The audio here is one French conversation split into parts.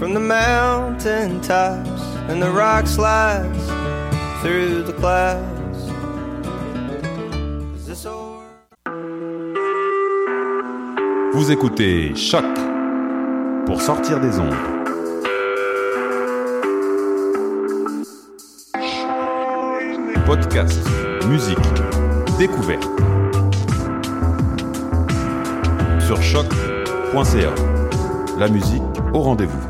from the mountain and the rock slides through the clouds. Vous écoutez Choc pour sortir des ondes. Podcast, musique, découverte. Sur choc.ca. La musique au rendez-vous.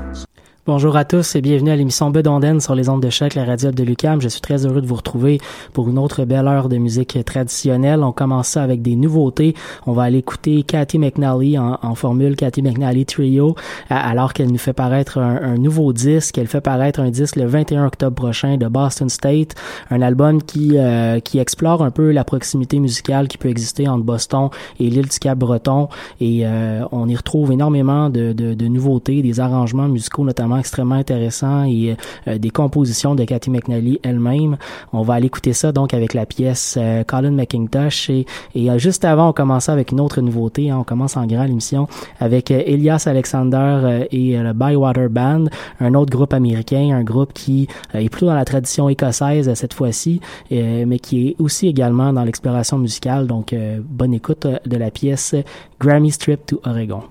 Bonjour à tous et bienvenue à l'émission Bedonden sur les ondes de choc, la radio de Lucam. Je suis très heureux de vous retrouver pour une autre belle heure de musique traditionnelle. On commence ça avec des nouveautés. On va aller écouter Cathy McNally en, formule Cathy McNally Trio, alors qu'elle nous fait paraître un, nouveau disque. Elle fait paraître un disque le 21 octobre prochain de Boston State, un album qui euh, qui explore un peu la proximité musicale qui peut exister entre Boston et l'île du Cap-Breton. Et euh, on y retrouve énormément de, nouveautés, des arrangements musicaux notamment extrêmement intéressant et euh, des compositions de Cathy McNally elle-même. On va aller écouter ça donc avec la pièce euh, Colin McIntosh et, euh, juste avant on commence avec une autre nouveauté. Hein. on commence en grand l'émission avec Elias Alexander et le Bywater Band, un autre groupe américain, un groupe qui est plutôt dans la tradition écossaise cette fois-ci, mais qui est aussi également dans l'exploration musicale. Donc bonne écoute de la pièce Grammy Strip to Oregon.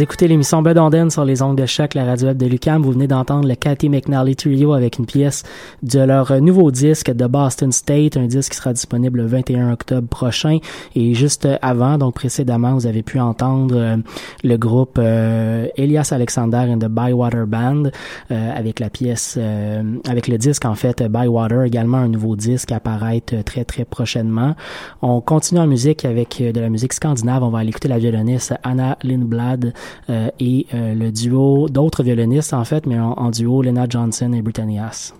Vous écoutez l'émission Bud sur les ondes de choc, la radio web de Lucam. Vous venez d'entendre le Cathy McNally Trio avec une pièce de leur nouveau disque de Boston State, un disque qui sera disponible le 21 octobre prochain. Et juste avant, donc précédemment, vous avez pu entendre euh, le groupe euh, Elias Alexander and the Bywater Band euh, avec la pièce, avec le disque en fait Bywater, également un nouveau disque à apparaître très très prochainement. On continue en musique avec de la musique scandinave. On va aller écouter la violoniste Anna Lindblad et euh, le duo d'autres violonistes en fait, mais en, duo Lena Johnson et Britannias.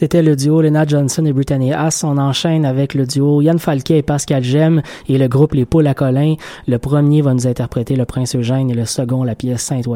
C'était le duo Lena Johnson et Brittany Haas. On enchaîne avec le duo Yann Falquet et Pascal Gem et le groupe Les Poules à Colin. Le premier va nous interpréter le Prince Eugène et le second la pièce Sainte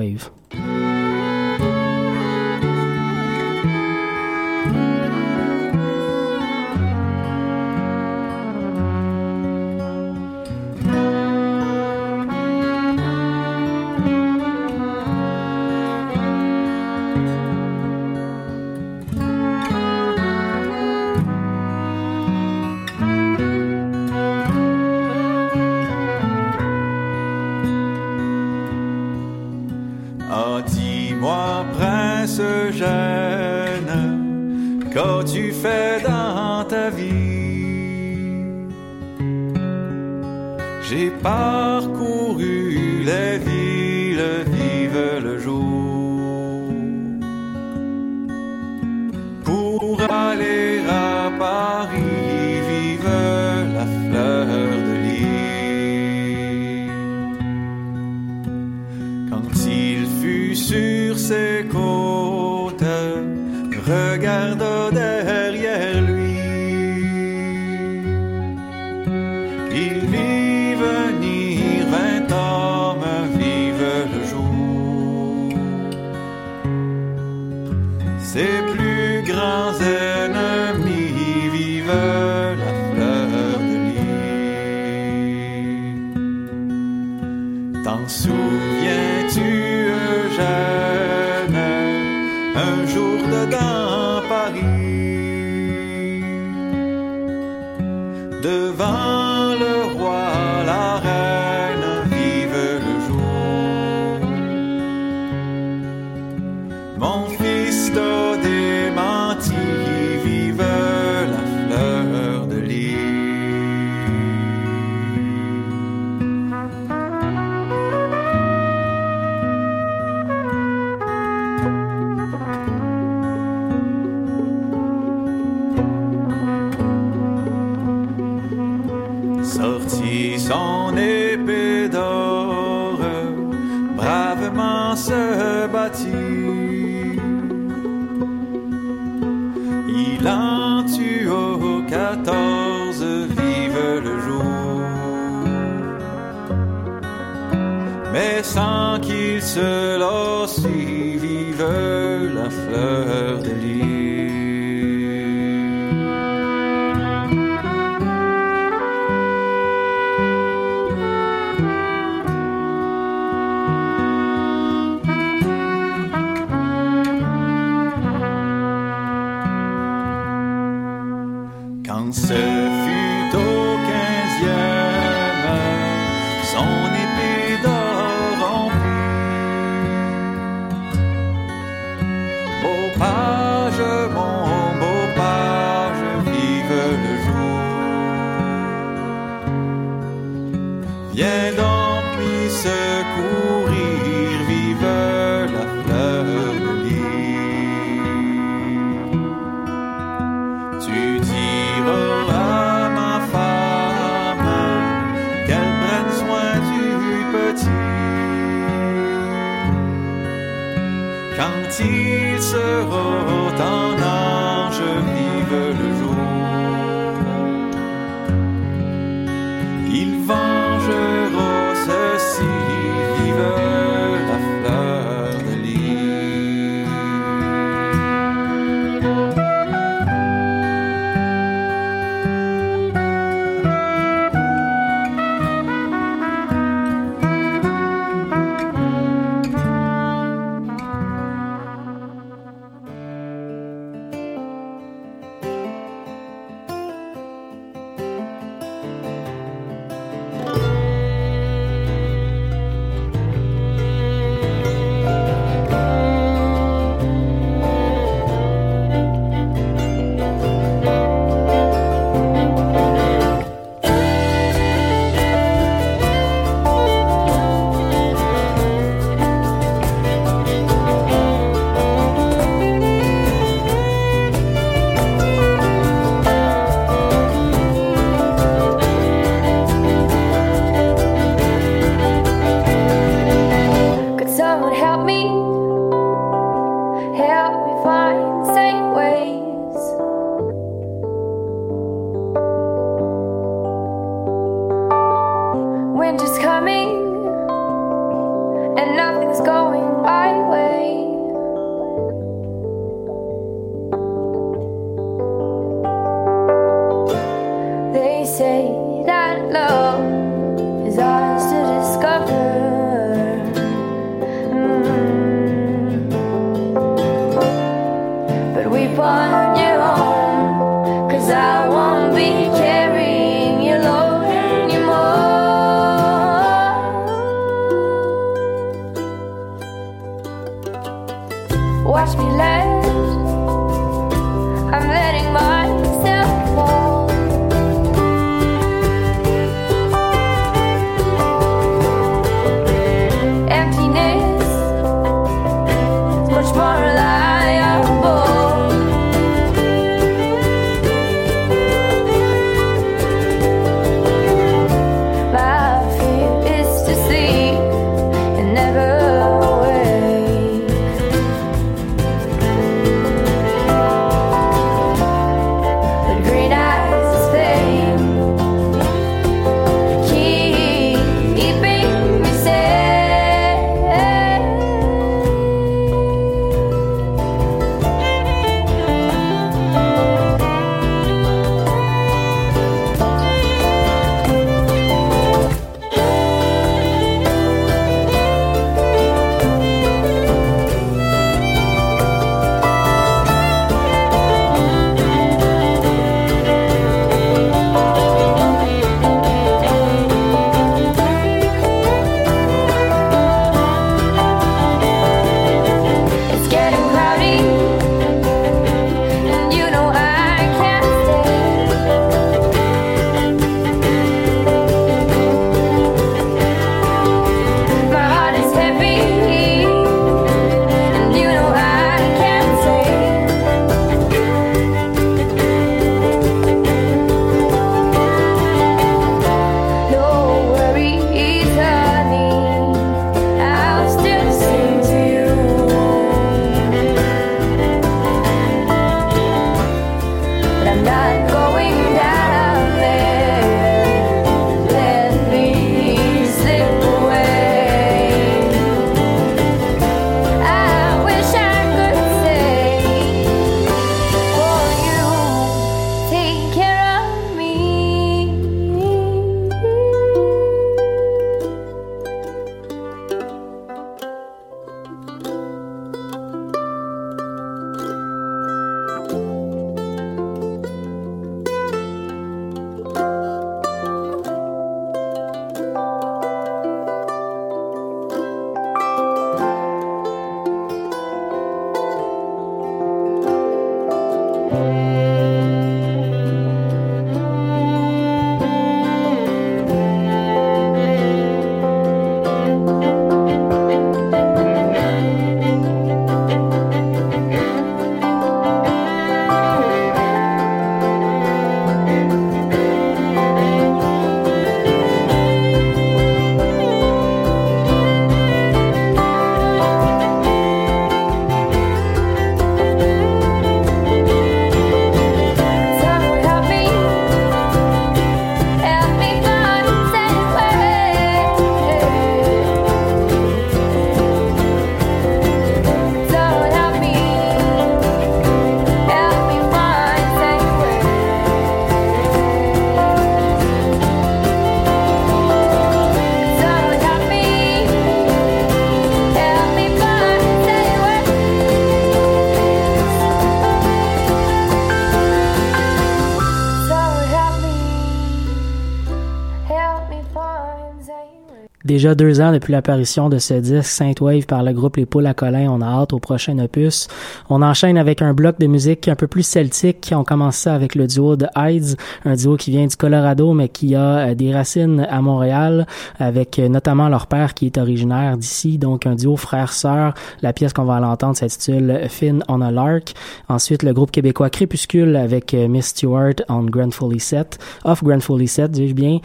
déjà deux ans depuis l'apparition de ce disque Saint Wave par le groupe Les Poules à Colin. On a hâte au prochain opus. On enchaîne avec un bloc de musique un peu plus celtique. On commence ça avec le duo de Hides, un duo qui vient du Colorado mais qui a euh, des racines à Montréal avec euh, notamment leur père qui est originaire d'ici. Donc un duo frère-sœur. La pièce qu'on va l'entendre s'intitule Finn on a Lark. Ensuite le groupe québécois Crépuscule avec euh, Miss Stewart on Grand Foley 7. Off Grand Foley 7, dis-je bien.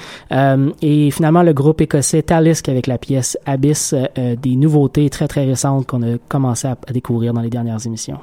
et finalement le groupe écossais Talis avec la pièce Abyss, euh, des nouveautés très très récentes qu'on a commencé à découvrir dans les dernières émissions.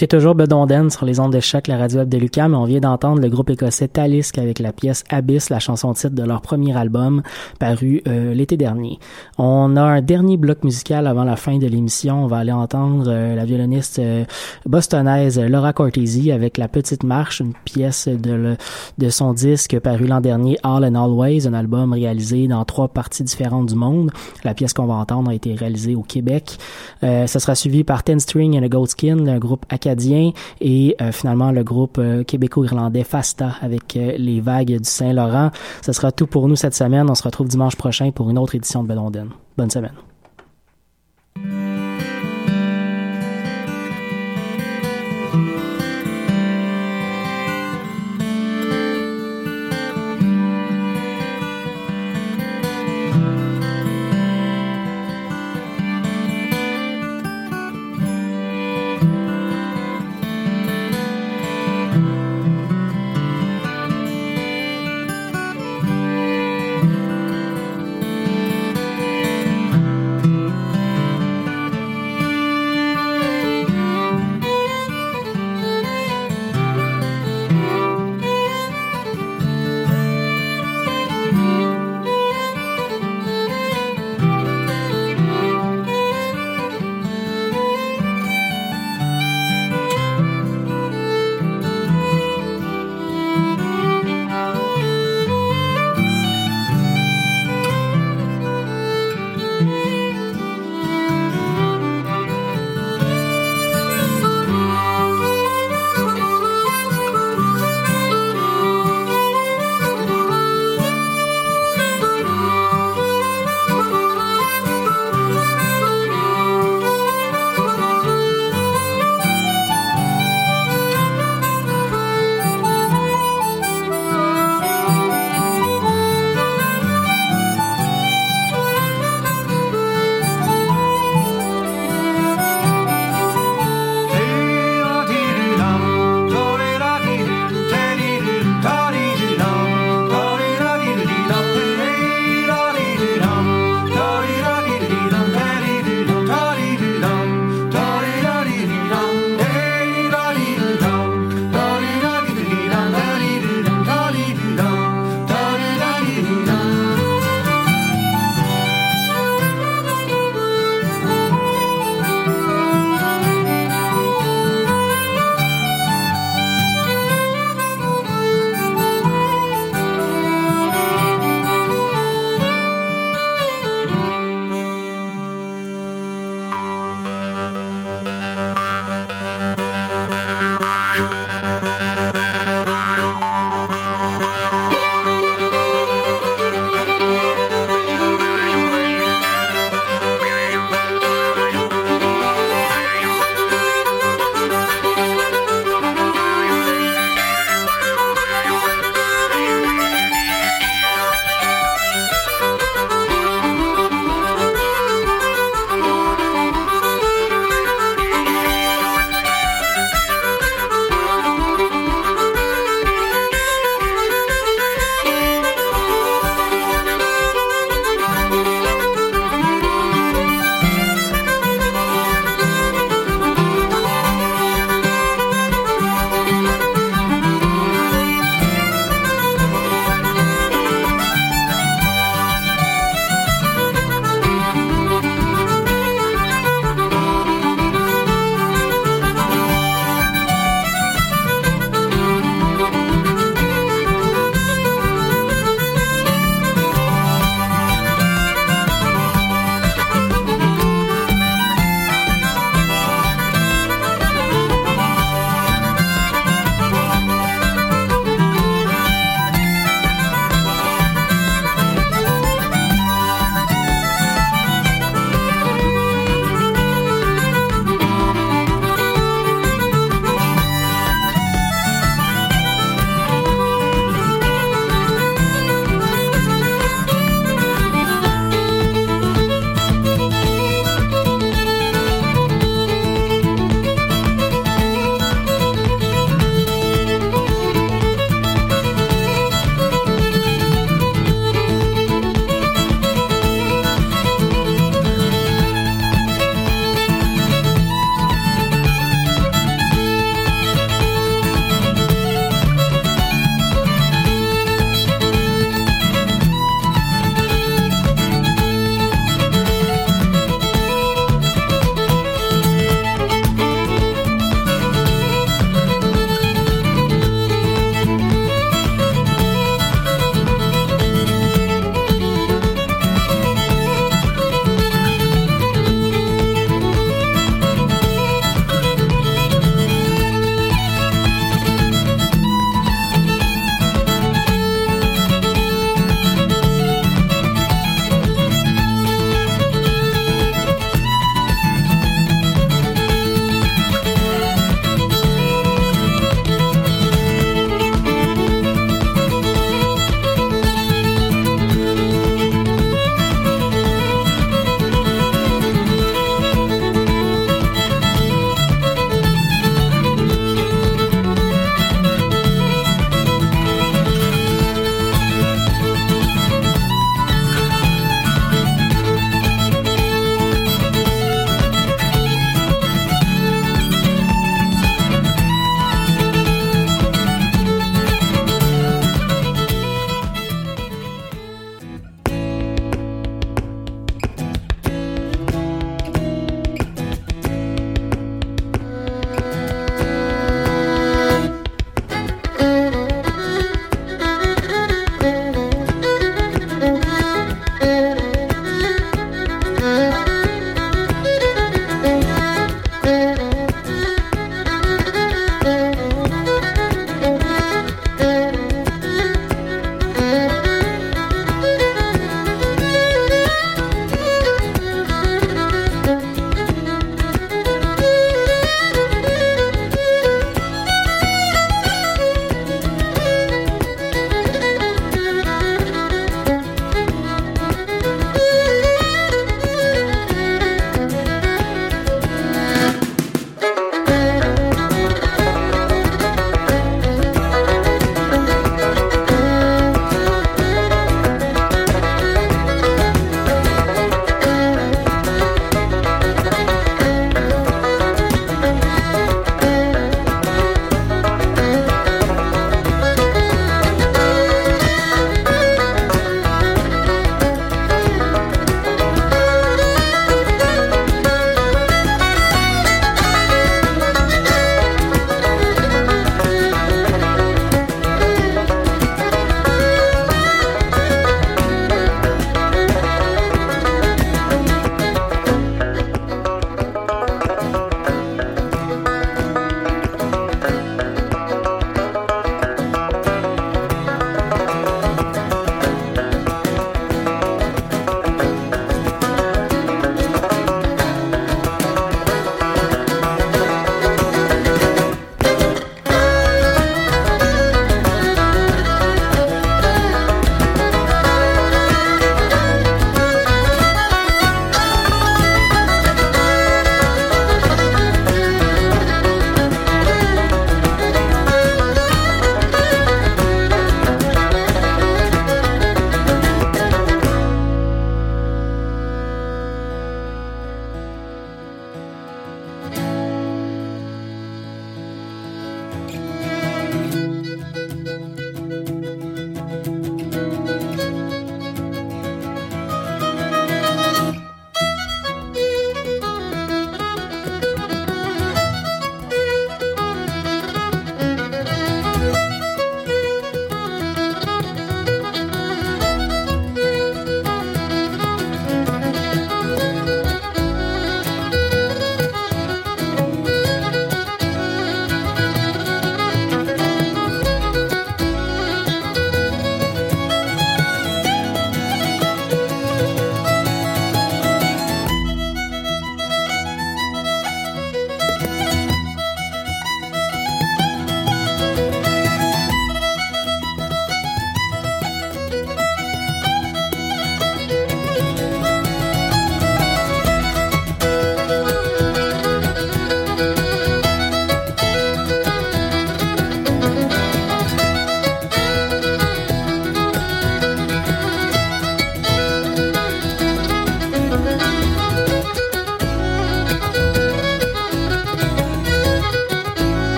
Écoutez toujours Bedonden sur les ondes de la radio de Lucas, mais on vient d'entendre le groupe écossais Talisk avec la pièce Abyss, la chanson titre de leur premier album paru euh, l'été dernier. On a un dernier bloc musical avant la fin de l'émission. On va aller entendre euh, la violoniste euh, bostonaise Laura Cortese avec La Petite Marche, une pièce de, de son disque paru l'an dernier All and Always, un album réalisé dans trois parties différentes du monde. La pièce qu'on va entendre a été réalisée au Québec. Euh, ça sera suivi par Ten String and a Goat Skin, un groupe et euh, finalement le groupe euh, québéco-irlandais Fasta avec euh, les vagues du Saint-Laurent. Ce sera tout pour nous cette semaine. On se retrouve dimanche prochain pour une autre édition de Belonden. Bonne semaine.